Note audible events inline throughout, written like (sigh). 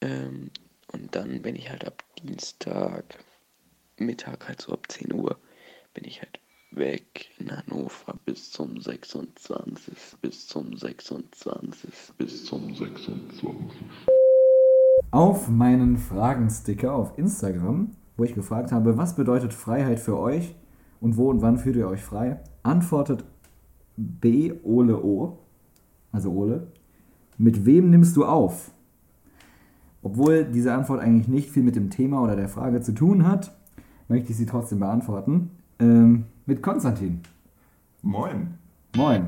Ähm, und dann bin ich halt ab Dienstag Mittag, halt so ab 10 Uhr, bin ich halt weg in Hannover bis zum 26. Bis zum 26. Bis zum 26. Auf meinen Fragensticker auf Instagram, wo ich gefragt habe, was bedeutet Freiheit für euch und wo und wann fühlt ihr euch frei, antwortet B. Ole O. Also Ole. Mit wem nimmst du auf? Obwohl diese Antwort eigentlich nicht viel mit dem Thema oder der Frage zu tun hat, möchte ich sie trotzdem beantworten. Ähm, mit Konstantin. Moin. Moin.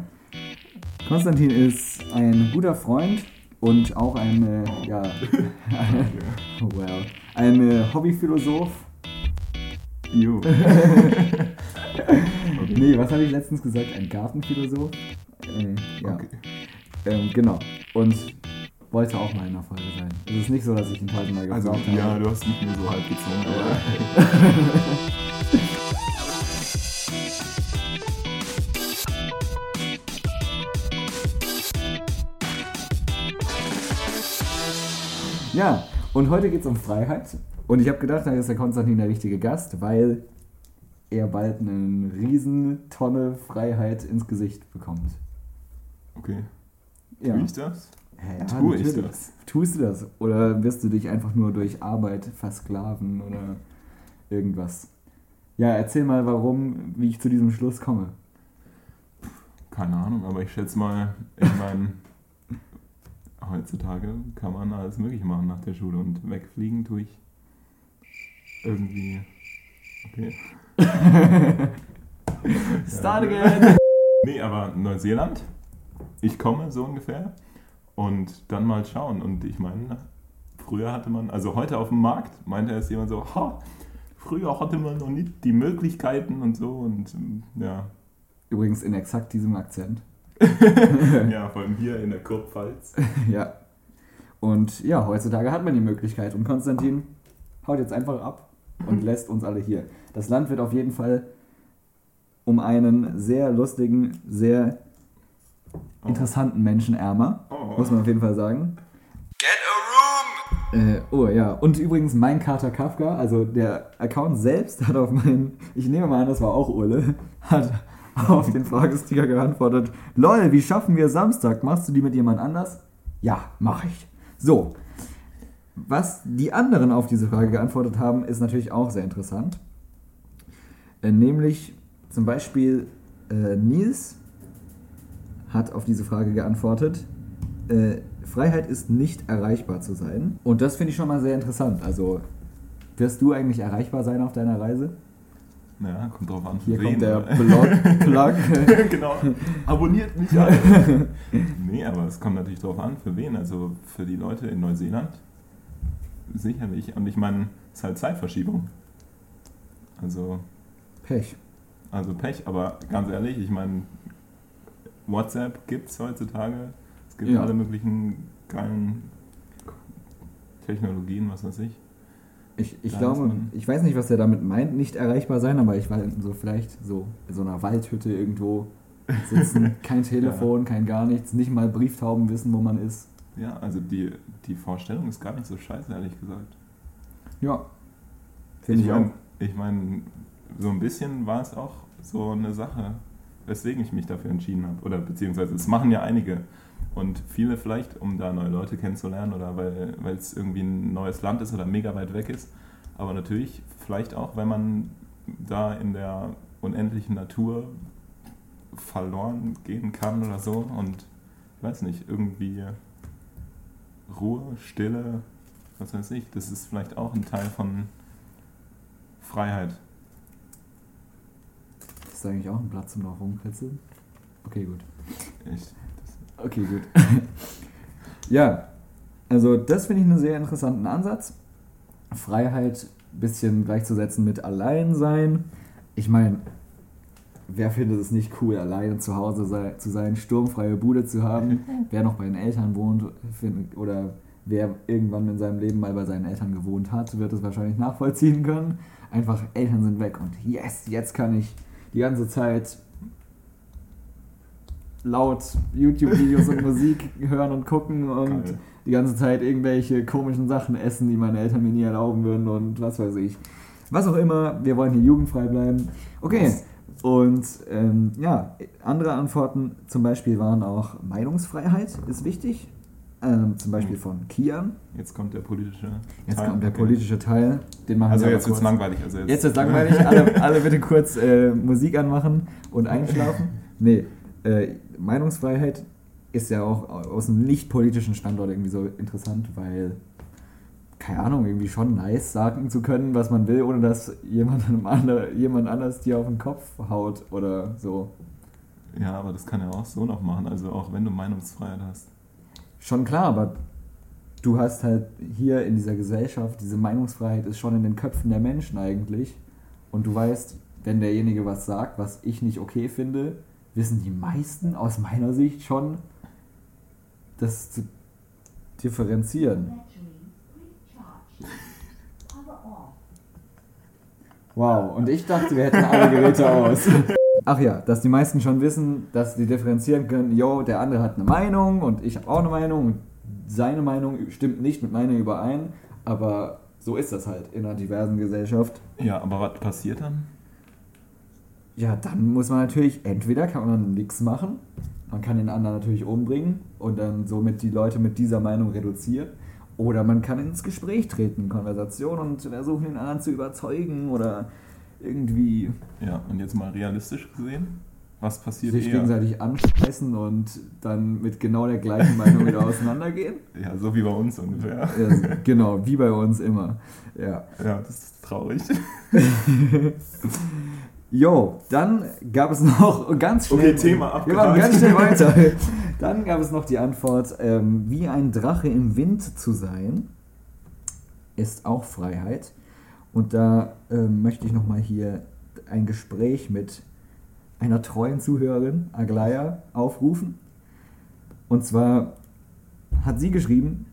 Konstantin ist ein guter Freund und auch ein, äh, ja, (laughs) well, ein äh, Hobbyphilosoph. Jo. (laughs) (laughs) Okay. Nee, was habe ich letztens gesagt? Ein Gartenphilosoph? Äh, ja. Okay. Ähm, genau. Und wollte auch mal in der Folge sein. Es ist nicht so, dass ich ihn tausendmal gefragt Also, habe. ja, du hast nicht mehr so halb gezogen, aber. (laughs) Ja, und heute geht es um Freiheit. Und ich habe gedacht, da ist der Konstantin der richtige Gast, weil er bald eine riesen Tonne Freiheit ins Gesicht bekommt. Okay. Ja. Tue ich das? Ja, Tue ich das? Tust du das? Oder wirst du dich einfach nur durch Arbeit versklaven oder irgendwas? Ja, erzähl mal, warum, wie ich zu diesem Schluss komme. Keine Ahnung, aber ich schätze mal, ich meine, heutzutage kann man alles Mögliche machen nach der Schule und wegfliegen tue ich irgendwie. Okay. (laughs) Start again! Nee, aber Neuseeland, ich komme so ungefähr und dann mal schauen. Und ich meine, früher hatte man, also heute auf dem Markt, meinte erst jemand so, ha, früher hatte man noch nicht die Möglichkeiten und so und ja. Übrigens in exakt diesem Akzent. (laughs) ja, vor allem hier in der Kurpfalz. (laughs) Ja. Und ja, heutzutage hat man die Möglichkeit. Und Konstantin haut jetzt einfach ab und lässt uns alle hier. Das Land wird auf jeden Fall um einen sehr lustigen, sehr interessanten Menschen ärmer. Oh. Muss man auf jeden Fall sagen. Get a room! Äh, oh ja, und übrigens mein Kater Kafka, also der Account selbst hat auf meinen, ich nehme mal an, das war auch Ulle, hat auf den Fragesticker geantwortet, lol, wie schaffen wir Samstag? Machst du die mit jemand anders? Ja, mach ich. So, was die anderen auf diese Frage geantwortet haben, ist natürlich auch sehr interessant. Äh, nämlich zum Beispiel äh, Nils hat auf diese Frage geantwortet, äh, Freiheit ist nicht erreichbar zu sein. Und das finde ich schon mal sehr interessant. Also, wirst du eigentlich erreichbar sein auf deiner Reise? Ja, kommt drauf an. Hier wen, kommt der oder? Blog, (laughs) Plug. genau. Abonniert mich alle. (laughs) nee, aber es kommt natürlich drauf an, für wen. Also für die Leute in Neuseeland sicherlich. Und ich meine, es ist halt Zeitverschiebung. Also, Pech. also Pech, aber ganz ehrlich, ich meine, WhatsApp gibt es heutzutage. Es gibt Ja. alle möglichen geilen Technologien, was weiß ich. Ich, ich glaube, ich weiß nicht, was er damit meint, nicht erreichbar sein, aber ich weiß so vielleicht so in so einer Waldhütte irgendwo sitzen, (laughs) kein Telefon, kein gar nichts, nicht mal Brieftauben wissen, wo man ist. Ja, also die, die Vorstellung ist gar nicht so scheiße, ehrlich gesagt. Ja. Finde Ich ich, auch. meine, ich mein, so ein bisschen war es auch so eine Sache, weswegen ich mich dafür entschieden habe. Oder beziehungsweise es machen ja einige. Und viele vielleicht, um da neue Leute kennenzulernen oder weil weil es irgendwie ein neues Land ist oder mega weit weg ist. Aber natürlich vielleicht auch, wenn man da in der unendlichen Natur verloren gehen kann oder so. Und ich weiß nicht, irgendwie Ruhe, Stille, was weiß ich, das ist vielleicht auch ein Teil von Freiheit. Ist da eigentlich auch ein Platz zum noch rumkritzeln? Okay, gut. Ich, Okay, gut. (laughs) ja, also das finde ich einen sehr interessanten Ansatz. Freiheit ein bisschen gleichzusetzen mit Alleinsein. Ich meine, wer findet es nicht cool, alleine zu Hause sei, zu sein, sturmfreie Bude zu haben? (laughs) wer noch bei den Eltern wohnt find, oder wer irgendwann in seinem Leben mal bei seinen Eltern gewohnt hat, wird es wahrscheinlich nachvollziehen können. Einfach, Eltern sind weg und yes, jetzt kann ich die ganze Zeit laut YouTube-Videos und (laughs) Musik hören und gucken und Geil. die ganze Zeit irgendwelche komischen Sachen essen, die meine Eltern mir nie erlauben würden und was weiß ich. Was auch immer, wir wollen hier jugendfrei bleiben. Okay. Was? Und ähm, ja, andere Antworten zum Beispiel waren auch Meinungsfreiheit ist wichtig. Ähm, zum Beispiel von Kian. Jetzt kommt der politische Jetzt Teil. kommt der politische Teil. Den machen Also wir jetzt wird's kurz. langweilig. Also jetzt, Jetzt ist langweilig, (laughs) alle, alle bitte kurz äh, Musik anmachen und einschlafen. Nee, äh, Meinungsfreiheit ist ja auch aus einem nicht politischen Standort irgendwie so interessant, weil, keine Ahnung, irgendwie schon nice sagen zu können, was man will, ohne dass jemand, einem ander, jemand anders dir auf den Kopf haut oder so. Ja, aber das kann er auch so noch machen. Also auch wenn du Meinungsfreiheit hast. Schon klar, aber du hast halt hier in dieser Gesellschaft, diese Meinungsfreiheit ist schon in den Köpfen der Menschen eigentlich. Und du weißt, wenn derjenige was sagt, was ich nicht okay finde, wissen die meisten aus meiner Sicht schon, das zu differenzieren. Wow, und ich dachte, wir hätten alle Geräte aus. (laughs) Ach ja, dass die meisten schon wissen, dass die differenzieren können, yo, der andere hat eine Meinung und ich habe auch eine Meinung und seine Meinung stimmt nicht mit meiner überein, aber so ist das halt in einer diversen Gesellschaft. Ja, aber was passiert dann? Ja, dann muss man natürlich, entweder kann man nichts machen, man kann den anderen natürlich umbringen und dann somit die Leute mit dieser Meinung reduzieren. Oder man kann ins Gespräch treten, Konversation und versuchen, den anderen zu überzeugen oder irgendwie Ja, und jetzt mal realistisch gesehen, was passiert sich eher? gegenseitig anschmeißen und dann mit genau der gleichen Meinung wieder (laughs) auseinandergehen. Ja, so wie bei uns ungefähr. Ja, genau, wie bei uns immer. Ja. Ja, das ist traurig. (laughs) Jo, dann gab es noch ganz schnell. Okay, Thema Wir machen abgehakt. ganz schnell weiter. (laughs) Dann gab es noch die Antwort, ähm, wie ein Drache im Wind zu sein, ist auch Freiheit. Und da ähm, möchte ich nochmal hier ein Gespräch mit einer treuen Zuhörerin, Aglaya, aufrufen. Und zwar hat sie geschrieben,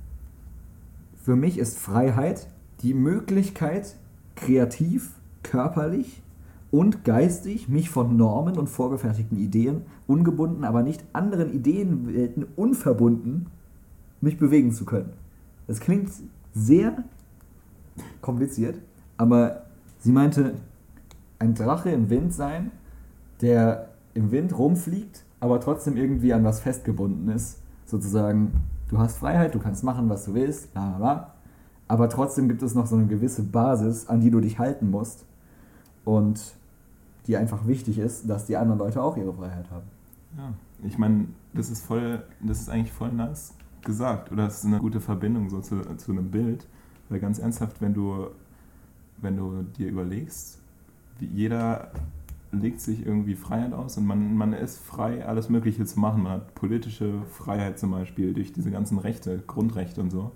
für mich ist Freiheit die Möglichkeit, kreativ, körperlich und geistig mich von Normen und vorgefertigten Ideen, ungebunden, aber nicht anderen Ideenwelten unverbunden, mich bewegen zu können. Das klingt sehr kompliziert, aber sie meinte, ein Drache im Wind sein, der im Wind rumfliegt, aber trotzdem irgendwie an was festgebunden ist. Sozusagen, du hast Freiheit, du kannst machen, was du willst, bla bla bla. Aber trotzdem gibt es noch so eine gewisse Basis, an die du dich halten musst. Und die einfach wichtig ist, dass die anderen Leute auch ihre Freiheit haben. Ja, ich meine, das ist voll, das ist eigentlich voll nice gesagt. Oder es ist eine gute Verbindung so zu, zu einem Bild. Weil ganz ernsthaft, wenn du, wenn du dir überlegst, jeder legt sich irgendwie Freiheit aus und man, man ist frei, alles Mögliche zu machen. Man hat politische Freiheit zum Beispiel durch diese ganzen Rechte, Grundrechte und so.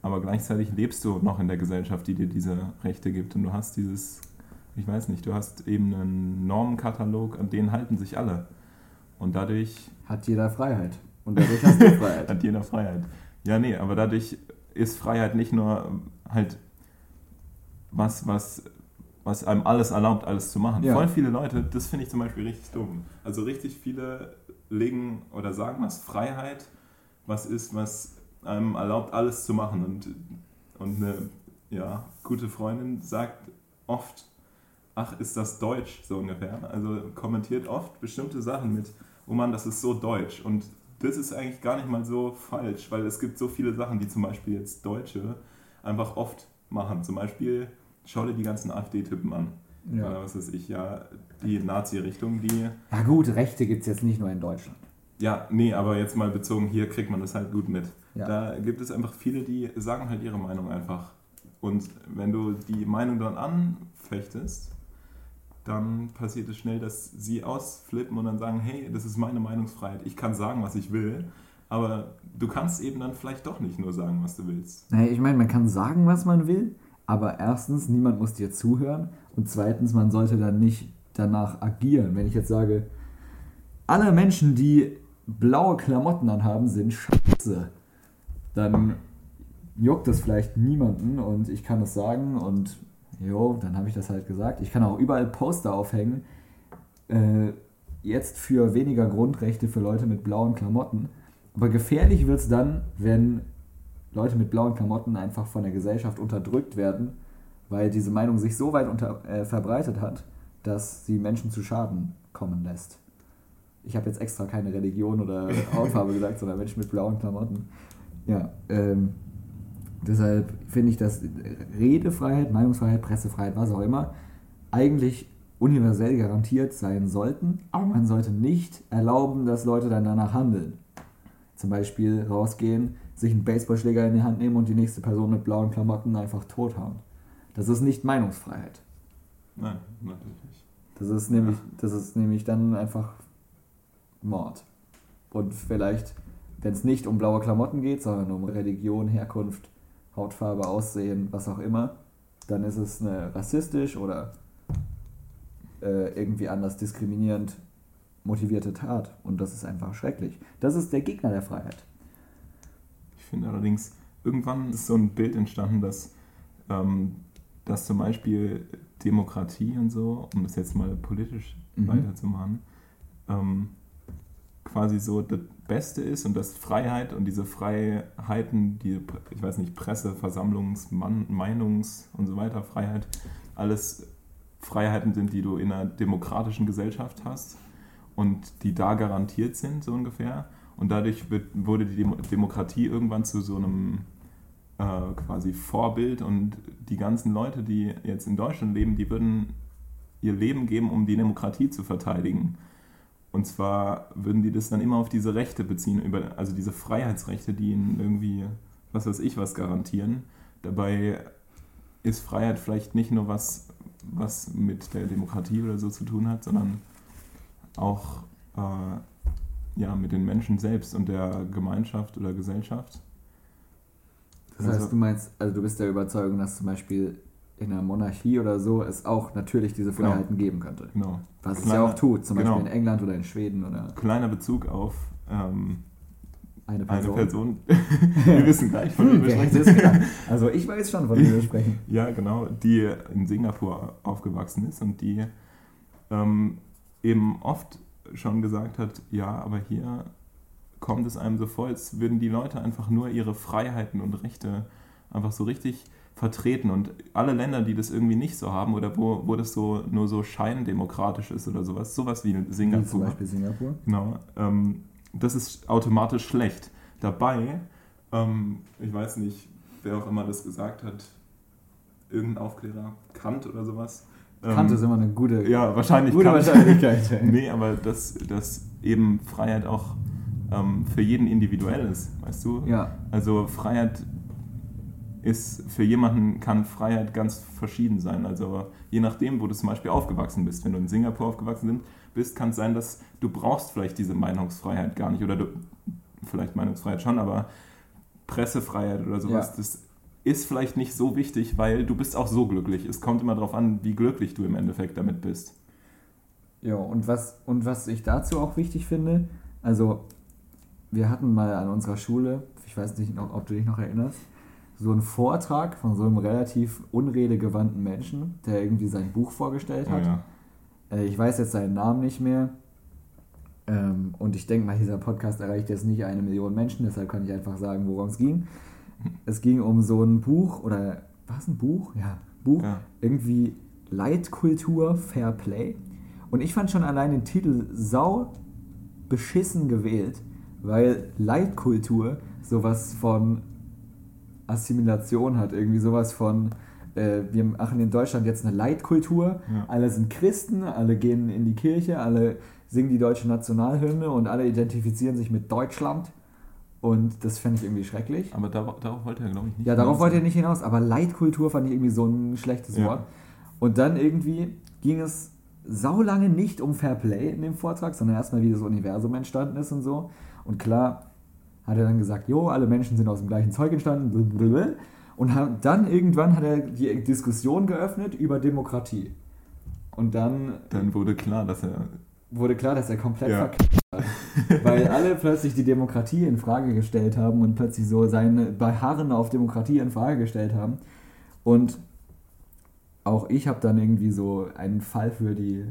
Aber gleichzeitig lebst du noch in der Gesellschaft, die dir diese Rechte gibt. Und du hast dieses, ich weiß nicht, du hast eben einen Normenkatalog, an den halten sich alle. Und dadurch Hat jeder Freiheit. Und dadurch hast du (laughs) Freiheit. hat jeder Freiheit. Ja, nee, aber dadurch ist Freiheit nicht nur halt was, was, was einem alles erlaubt, alles zu machen. Ja. Voll viele Leute, das finde ich zum Beispiel richtig dumm. Also richtig viele legen oder sagen, dass Freiheit was ist, was einem erlaubt, alles zu machen. Und, und eine ja, gute Freundin sagt oft, ach, ist das Deutsch, so ungefähr. Also kommentiert oft bestimmte Sachen mit, oh Mann, das ist so deutsch. Und das ist eigentlich gar nicht mal so falsch, weil es gibt so viele Sachen, die zum Beispiel jetzt Deutsche einfach oft machen. Zum Beispiel, schau dir die ganzen AfD-Typen an. Ja. Oder was weiß ich, ja, die Nazi-Richtung, die, ja gut, Rechte gibt es jetzt nicht nur in Deutschland. ja, nee, aber jetzt mal bezogen, hier kriegt man das halt gut mit. Ja. Da gibt es einfach viele, die sagen halt ihre Meinung einfach. Und wenn du die Meinung dann anfechtest, dann passiert es schnell, dass sie ausflippen und dann sagen, hey, das ist meine Meinungsfreiheit, ich kann sagen, was ich will, aber du kannst eben dann vielleicht doch nicht nur sagen, was du willst. Naja, ich meine, man kann sagen, was man will, aber erstens, niemand muss dir zuhören und zweitens, man sollte dann nicht danach agieren. Wenn ich jetzt sage, alle Menschen, die blaue Klamotten anhaben, sind scheiße, dann juckt das vielleicht niemanden und ich kann es sagen und jo, dann habe ich das halt gesagt. Ich kann auch überall Poster aufhängen, äh, jetzt für weniger Grundrechte für Leute mit blauen Klamotten. Aber gefährlich wird es dann, wenn Leute mit blauen Klamotten einfach von der Gesellschaft unterdrückt werden, weil diese Meinung sich so weit unter, äh, verbreitet hat, dass sie Menschen zu Schaden kommen lässt. Ich habe jetzt extra keine Religion oder (laughs) Hautfarbe gesagt, sondern Menschen mit blauen Klamotten. Ja, ähm, deshalb finde ich, dass Redefreiheit, Meinungsfreiheit, Pressefreiheit, was auch immer, eigentlich universell garantiert sein sollten, aber man sollte nicht erlauben, dass Leute dann danach handeln. Zum Beispiel rausgehen, sich einen Baseballschläger in die Hand nehmen und die nächste Person mit blauen Klamotten einfach tot haben. Das ist nicht Meinungsfreiheit. Nein, natürlich nicht. Das ist nämlich, das ist nämlich dann einfach Mord. Und vielleicht, wenn es nicht um blaue Klamotten geht, sondern um Religion, Herkunft, Hautfarbe, Aussehen, was auch immer, dann ist es eine rassistisch oder äh, irgendwie anders diskriminierend motivierte Tat. Und das ist einfach schrecklich. Das ist der Gegner der Freiheit. Ich finde allerdings, irgendwann ist so ein Bild entstanden, dass, ähm, dass zum Beispiel Demokratie und so, um das jetzt mal politisch Mhm. weiterzumachen, ähm, quasi so das Beste ist und dass Freiheit und diese Freiheiten, die, ich weiß nicht, Presse, Versammlungs-, Meinungs- und so weiter, Freiheit, alles Freiheiten sind, die du in einer demokratischen Gesellschaft hast und die da garantiert sind, so ungefähr. Und dadurch wird, wurde die Demo Demokratie irgendwann zu so einem äh, quasi Vorbild und die ganzen Leute, die jetzt in Deutschland leben, die würden ihr Leben geben, um die Demokratie zu verteidigen. Und zwar würden die das dann immer auf diese Rechte beziehen, über, also diese Freiheitsrechte, die ihnen irgendwie, was weiß ich, was garantieren. Dabei ist Freiheit vielleicht nicht nur was, was mit der Demokratie oder so zu tun hat, sondern auch äh, ja, mit den Menschen selbst und der Gemeinschaft oder Gesellschaft. Das Also- heißt, du meinst, also du bist der Überzeugung, dass zum Beispiel in einer Monarchie oder so es auch natürlich diese Genau. Freiheiten geben könnte. Genau. Was es Kleiner- ja auch tut, zum genau. Beispiel in England oder in Schweden oder Kleiner Bezug auf ähm, eine eine Person. Person. (laughs) Wir wissen gleich, von wem Hm, wir (laughs) wer sprechen. es? Also ich weiß schon, von wem wir sprechen. (laughs) Ja, genau, die in Singapur aufgewachsen ist und die ähm, eben oft schon gesagt hat, ja, aber hier kommt es einem so vor, als würden die Leute einfach nur ihre Freiheiten und Rechte einfach so richtig vertreten und alle Länder, die das irgendwie nicht so haben oder wo, wo das so nur so scheindemokratisch ist oder sowas, sowas wie Wie zum Singapur. Beispiel Singapur. Genau. Ähm, das ist automatisch schlecht. Dabei, ähm, ich weiß nicht, wer auch immer das gesagt hat, irgendein Aufklärer, Kant oder sowas. Ähm, Kant ist immer eine gute, Ja, wahrscheinlich gute Kant. Wahrscheinlichkeit. (laughs) nee, aber dass, dass eben Freiheit auch ähm, für jeden individuell ist, weißt du? Ja, Also Freiheit ist für jemanden kann Freiheit ganz verschieden sein. Also je nachdem, wo du zum Beispiel aufgewachsen bist. Wenn du in Singapur aufgewachsen bist, kann es sein, dass du brauchst vielleicht diese Meinungsfreiheit gar nicht. Oder du, vielleicht Meinungsfreiheit schon, aber Pressefreiheit oder sowas, Ja. das ist vielleicht nicht so wichtig, weil du bist auch so glücklich. Es kommt immer darauf an, wie glücklich du im Endeffekt damit bist. Ja, und was, und was ich dazu auch wichtig finde, also wir hatten mal an unserer Schule, ich weiß nicht, ob du dich noch erinnerst, so einen Vortrag von so einem relativ unredegewandten Menschen, der irgendwie sein Buch vorgestellt Oh hat. ja. Äh, ich weiß jetzt seinen Namen nicht mehr. Ähm, und ich denke mal, dieser Podcast erreicht jetzt nicht eine Million Menschen, deshalb kann ich einfach sagen, worum es ging. Es ging um so ein Buch, oder was ein Buch? Ja, Buch. Ja. Irgendwie Leitkultur, Fair Play. Und ich fand schon allein den Titel sau beschissen gewählt, weil Leitkultur sowas von Assimilation hat, irgendwie sowas von, äh, wir machen in Deutschland jetzt eine Leitkultur, Ja. alle sind Christen, alle gehen in die Kirche, alle singen die deutsche Nationalhymne und alle identifizieren sich mit Deutschland. Und das fände ich irgendwie schrecklich. Aber darauf, darauf wollte er, glaube ich, nicht. Ja, darauf wollte er nicht hinaus, aber Leitkultur fand ich irgendwie so ein schlechtes Ja. Wort. Und dann irgendwie ging es saulange nicht um Fair Play in dem Vortrag, sondern erstmal, wie das Universum entstanden ist und so. Und klar hat er dann gesagt, jo, alle Menschen sind aus dem gleichen Zeug entstanden. blablabla. Und dann irgendwann hat er die Diskussion geöffnet über Demokratie. Und dann Dann wurde klar, dass er. Wurde klar, dass er komplett Ja. verkackt hat. Weil alle plötzlich die Demokratie in Frage gestellt haben und plötzlich so sein Beharren auf Demokratie in Frage gestellt haben. Und auch ich habe dann irgendwie so einen Fall für die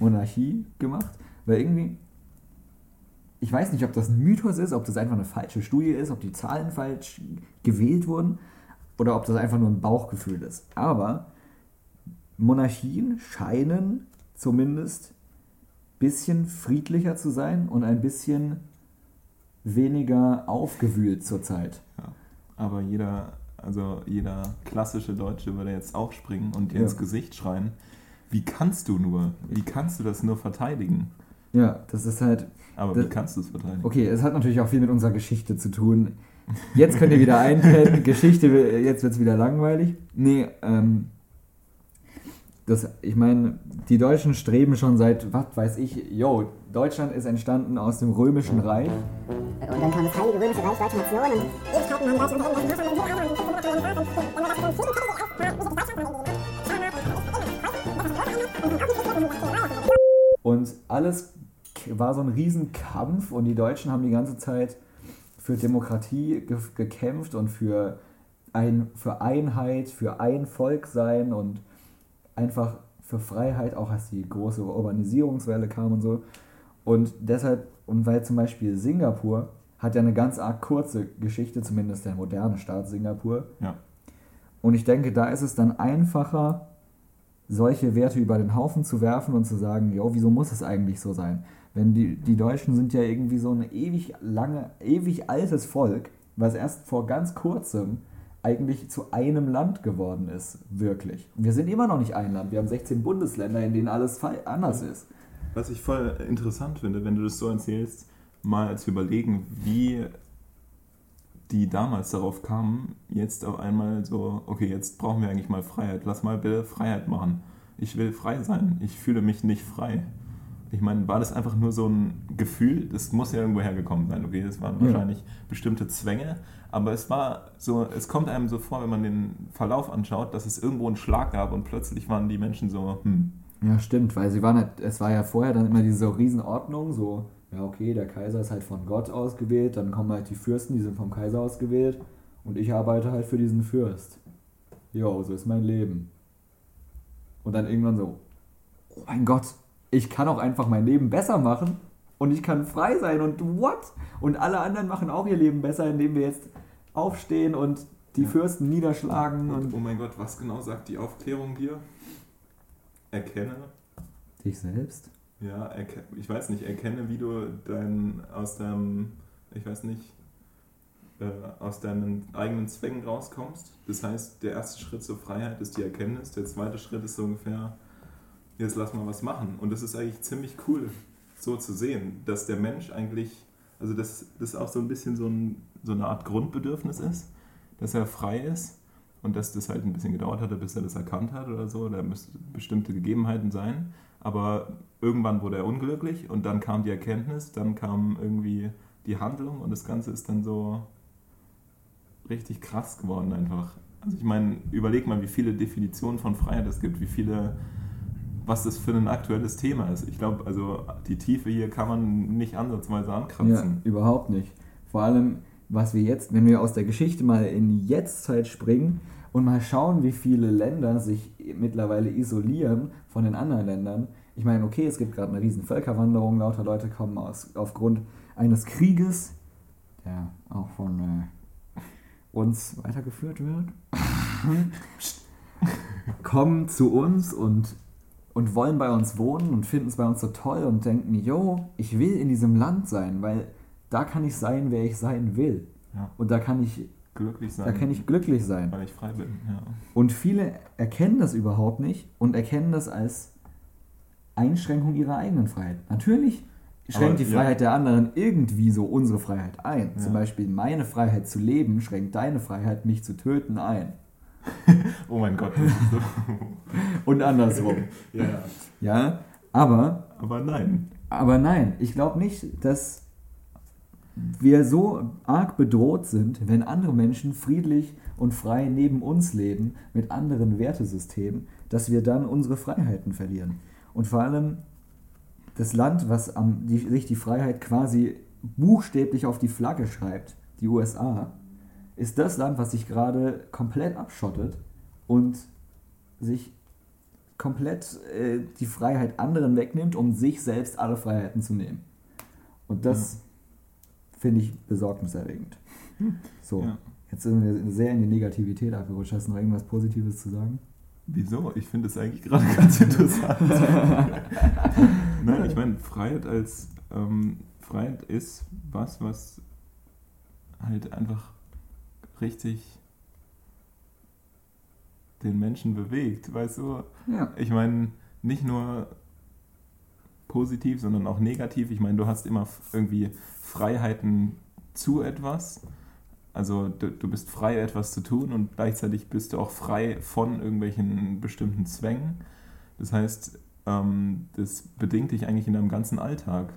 Monarchie gemacht, Weil irgendwie, ich weiß nicht, ob das ein Mythos ist, ob das einfach eine falsche Studie ist, ob die Zahlen falsch gewählt wurden oder ob das einfach nur ein Bauchgefühl ist. Aber Monarchien scheinen zumindest bisschen friedlicher zu sein und ein bisschen weniger aufgewühlt zurzeit. Ja. Aber jeder, also jeder klassische Deutsche würde jetzt aufspringen und dir Ja. ins Gesicht schreien, wie kannst du nur, wie kannst du das nur verteidigen? Ja, das ist halt. Aber Das- wie kannst du es verteidigen? Okay, es hat natürlich auch viel mit unserer Geschichte zu tun. Jetzt könnt ihr wieder einpennen. (laughs) Geschichte, jetzt wird es wieder langweilig. Nee, ähm. Das, ich meine, die Deutschen streben schon seit, was weiß ich, yo, Deutschland ist entstanden aus dem Römischen Reich. Und dann kam das Heilige Römische Reich, Deutsche Nation und Ewigkeiten haben Deutschland das Und alles war so ein Riesenkampf und die Deutschen haben die ganze Zeit für Demokratie ge gekämpft und für, ein, für Einheit, für ein Volk sein und einfach für Freiheit, auch als die große Urbanisierungswelle kam und so. Und deshalb, und weil zum Beispiel Singapur hat ja eine ganz arg kurze Geschichte, zumindest der moderne Staat Singapur. Ja. Und ich denke, da ist es dann einfacher, solche Werte über den Haufen zu werfen und zu sagen, jo, wieso muss es eigentlich so sein? Wenn die, die Deutschen sind ja irgendwie so ein ewig lange, ewig altes Volk, was erst vor ganz kurzem eigentlich zu einem Land geworden ist, wirklich. Wir sind immer noch nicht ein Land. Wir haben 16 Bundesländer, in denen alles anders ist. Was ich voll interessant finde, wenn du das so erzählst, mal zu überlegen, wie die damals darauf kamen, jetzt auf einmal so, okay, jetzt brauchen wir eigentlich mal Freiheit. Lass mal bitte Freiheit machen. Ich will frei sein. Ich fühle mich nicht frei. Ich meine, war das einfach nur so ein Gefühl? Das muss ja irgendwo hergekommen sein. Okay, das waren Ja. wahrscheinlich bestimmte Zwänge, aber es war so, es kommt einem so vor, wenn man den Verlauf anschaut, dass es irgendwo einen Schlag gab und plötzlich waren die Menschen so, hm, Ja, stimmt, weil sie waren halt, es war ja vorher dann immer diese Riesenordnung, so, ja, okay, der Kaiser ist halt von Gott ausgewählt, dann kommen halt die Fürsten, die sind vom Kaiser ausgewählt und ich arbeite halt für diesen Fürst. Jo, so ist mein Leben. Und dann irgendwann so, oh mein Gott, ich kann auch einfach mein Leben besser machen und ich kann frei sein und what? Und alle anderen machen auch ihr Leben besser, indem wir jetzt aufstehen und die Ja. Fürsten niederschlagen Und, und oh mein Gott, was genau sagt die Aufklärung dir? Erkenne, dich selbst. ja, erke, ich weiß nicht, erkenne, wie du dein, aus deinem, ich weiß nicht, äh, aus deinen eigenen Zwängen rauskommst. Das heißt, der erste Schritt zur Freiheit ist die Erkenntnis, der zweite Schritt ist so ungefähr, jetzt lass mal was machen. Und das ist eigentlich ziemlich cool, so zu sehen, dass der Mensch eigentlich, also dass das auch so ein bisschen so, ein, so eine Art Grundbedürfnis ist, dass er frei ist und dass das halt ein bisschen gedauert hatte, bis er das erkannt hat oder so. Da müssen bestimmte Gegebenheiten sein. Aber irgendwann wurde er unglücklich und dann kam die Erkenntnis, dann kam irgendwie die Handlung und das Ganze ist dann so richtig krass geworden einfach. Also ich meine, überleg mal, wie viele Definitionen von Freiheit es gibt, wie viele, was das für ein aktuelles Thema ist. Ich glaube, also die Tiefe hier kann man nicht ansatzweise Ja, ankratzen. überhaupt nicht. Vor allem, was wir jetzt, wenn wir aus der Geschichte mal in die Jetztzeit springen und mal schauen, wie viele Länder sich mittlerweile isolieren von den anderen Ländern. Ich meine, okay, es gibt gerade eine riesen Völkerwanderung, lauter Leute kommen aus, aufgrund eines Krieges, der auch von äh, uns weitergeführt wird, (laughs) kommen zu uns und, und wollen bei uns wohnen und finden es bei uns so toll und denken, yo, ich will in diesem Land sein, weil da kann ich sein, wer ich sein will. Ja. Und da kann ich, Glücklich sein, da kann ich glücklich sein. weil ich frei bin. Ja. Und viele erkennen das überhaupt nicht und erkennen das als Einschränkung ihrer eigenen Freiheit. Natürlich schränkt Aber, die ja. Freiheit der anderen irgendwie so unsere Freiheit ein. Zum Ja. Beispiel meine Freiheit zu leben schränkt deine Freiheit, mich zu töten, ein. (laughs) Oh mein Gott. So. (laughs) Und andersrum. (laughs) ja. ja, aber Aber nein. Aber nein, ich glaube nicht, dass wir so arg bedroht sind, wenn andere Menschen friedlich und frei neben uns leben mit anderen Wertesystemen, dass wir dann unsere Freiheiten verlieren. Und vor allem das Land, was am, die, sich die Freiheit quasi buchstäblich auf die Flagge schreibt, die USA, ist das Land, was sich gerade komplett abschottet und sich komplett äh, die Freiheit anderen wegnimmt, um sich selbst alle Freiheiten zu nehmen. Und das finde ich besorgniserregend. So, Ja. jetzt sind wir sehr in die Negativität abgerutscht. Hast du noch irgendwas Positives zu sagen? Wieso? Ich finde es eigentlich gerade (laughs) ganz interessant. (laughs) Nein, ich meine, Freiheit als ähm, Freiheit ist was, was halt einfach richtig den Menschen bewegt, weißt du? Ja. Ich meine, nicht nur positiv, sondern auch negativ. Ich meine, du hast immer irgendwie Freiheiten zu etwas. Also du, du bist frei, etwas zu tun und gleichzeitig bist du auch frei von irgendwelchen bestimmten Zwängen. Das heißt, ähm, das bedingt dich eigentlich in deinem ganzen Alltag.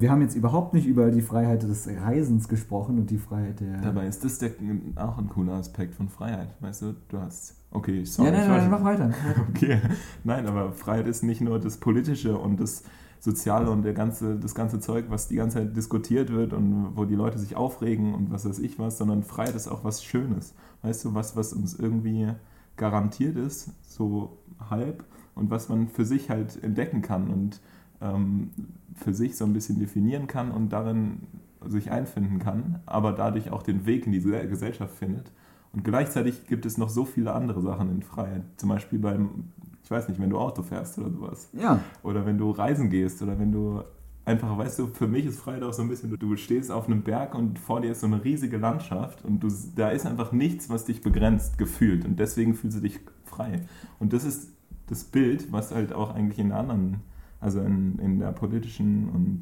Wir haben jetzt überhaupt nicht über die Freiheit des Reisens gesprochen und die Freiheit der. Dabei ist das der, auch ein cooler Aspekt von Freiheit. Weißt du, du hast. Okay, ja, sorry. nein, ich nein, weiß- nein, mach weiter. (laughs) Okay, nein, aber Freiheit ist nicht nur das Politische und das Soziale und der ganze, das ganze Zeug, was die ganze Zeit diskutiert wird und wo die Leute sich aufregen und was weiß ich was, sondern Freiheit ist auch was Schönes. Weißt du, was, was uns irgendwie garantiert ist, so halb, und was man für sich halt entdecken kann und ähm, für sich so ein bisschen definieren kann und darin sich einfinden kann, aber dadurch auch den Weg in die Gesell- Gesellschaft findet. Und gleichzeitig gibt es noch so viele andere Sachen in Freiheit. Zum Beispiel beim, ich weiß nicht, wenn du Auto fährst oder sowas. Ja, Oder wenn du reisen gehst oder wenn du einfach, weißt du, für mich ist Freiheit auch so ein bisschen, du stehst auf einem Berg und vor dir ist so eine riesige Landschaft und du, da ist einfach nichts, was dich begrenzt, gefühlt. Und deswegen fühlst du dich frei. Und das ist das Bild, was halt auch eigentlich in anderen, also in, in der politischen und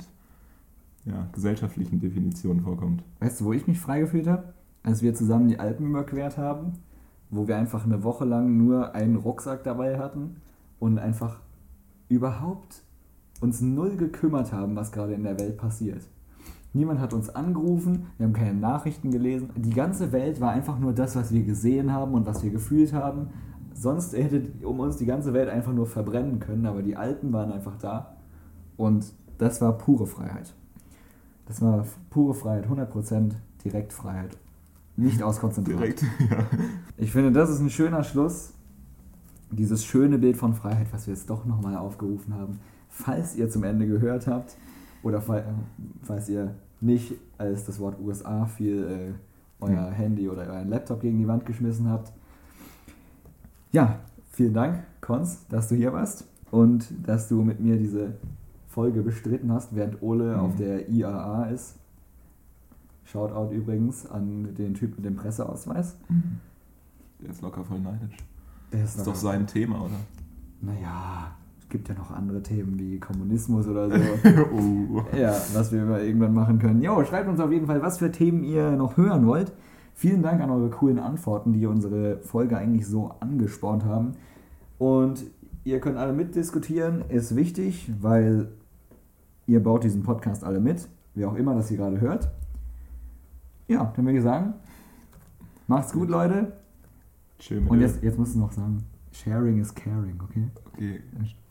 ja, gesellschaftlichen Definition vorkommt. weißt du, wo ich mich frei gefühlt habe? Als wir zusammen die Alpen überquert haben, wo wir einfach eine Woche lang nur einen Rucksack dabei hatten und einfach überhaupt uns null gekümmert haben, was gerade in der Welt passiert. Niemand hat uns angerufen, wir haben keine Nachrichten gelesen. Die ganze Welt war einfach nur das, was wir gesehen haben und was wir gefühlt haben. Sonst hätte um uns die ganze Welt einfach nur verbrennen können, aber die Alpen waren einfach da. Und das war pure Freiheit. Das war pure Freiheit, 100% Direktfreiheit. Nicht auskonzentriert. Direkt, (laughs) ja. Ich finde, das ist ein schöner Schluss. Dieses schöne Bild von Freiheit, was wir jetzt doch nochmal aufgerufen haben. Falls ihr zum Ende gehört habt oder fall- falls ihr nicht, als das Wort USA fiel, äh, euer Handy oder euren Laptop gegen die Wand geschmissen habt. Ja, vielen Dank, Konz, dass du hier warst und dass du mit mir diese Folge bestritten hast, während Ole Mhm. auf der IAA ist. Shoutout übrigens an den Typ mit dem Presseausweis. Der ist locker voll neidisch. Der Das ist doch sein Thema, oder? Naja, es gibt ja noch andere Themen wie Kommunismus oder so. (laughs) oh. ja, was wir irgendwann machen können. Jo, schreibt uns auf jeden Fall, was für Themen ihr noch hören wollt. Vielen Dank an eure coolen Antworten, die unsere Folge eigentlich so angespornt haben. Und ihr könnt alle mitdiskutieren, ist wichtig, weil ihr baut diesen Podcast alle mit, wie auch immer das ihr gerade hört. Ja, dann würde ich sagen, macht's gut, Leute. Schön Und jetzt, jetzt musst du noch sagen, sharing is caring, okay? Okay.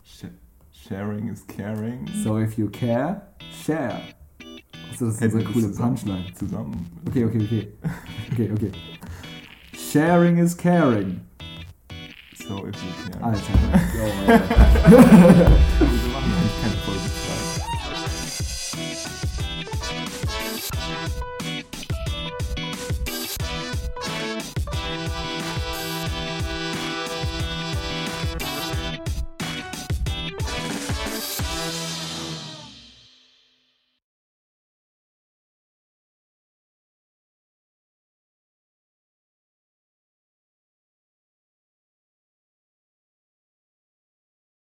Sh sharing is caring. So if you care, share. Achso, das ist unsere wir coole Punchline. Zusammen. Okay, okay, okay. Okay, okay. Sharing is caring. So if you care. Alter. Yo, Alter. Wieso machen wir eigentlich keine Folge?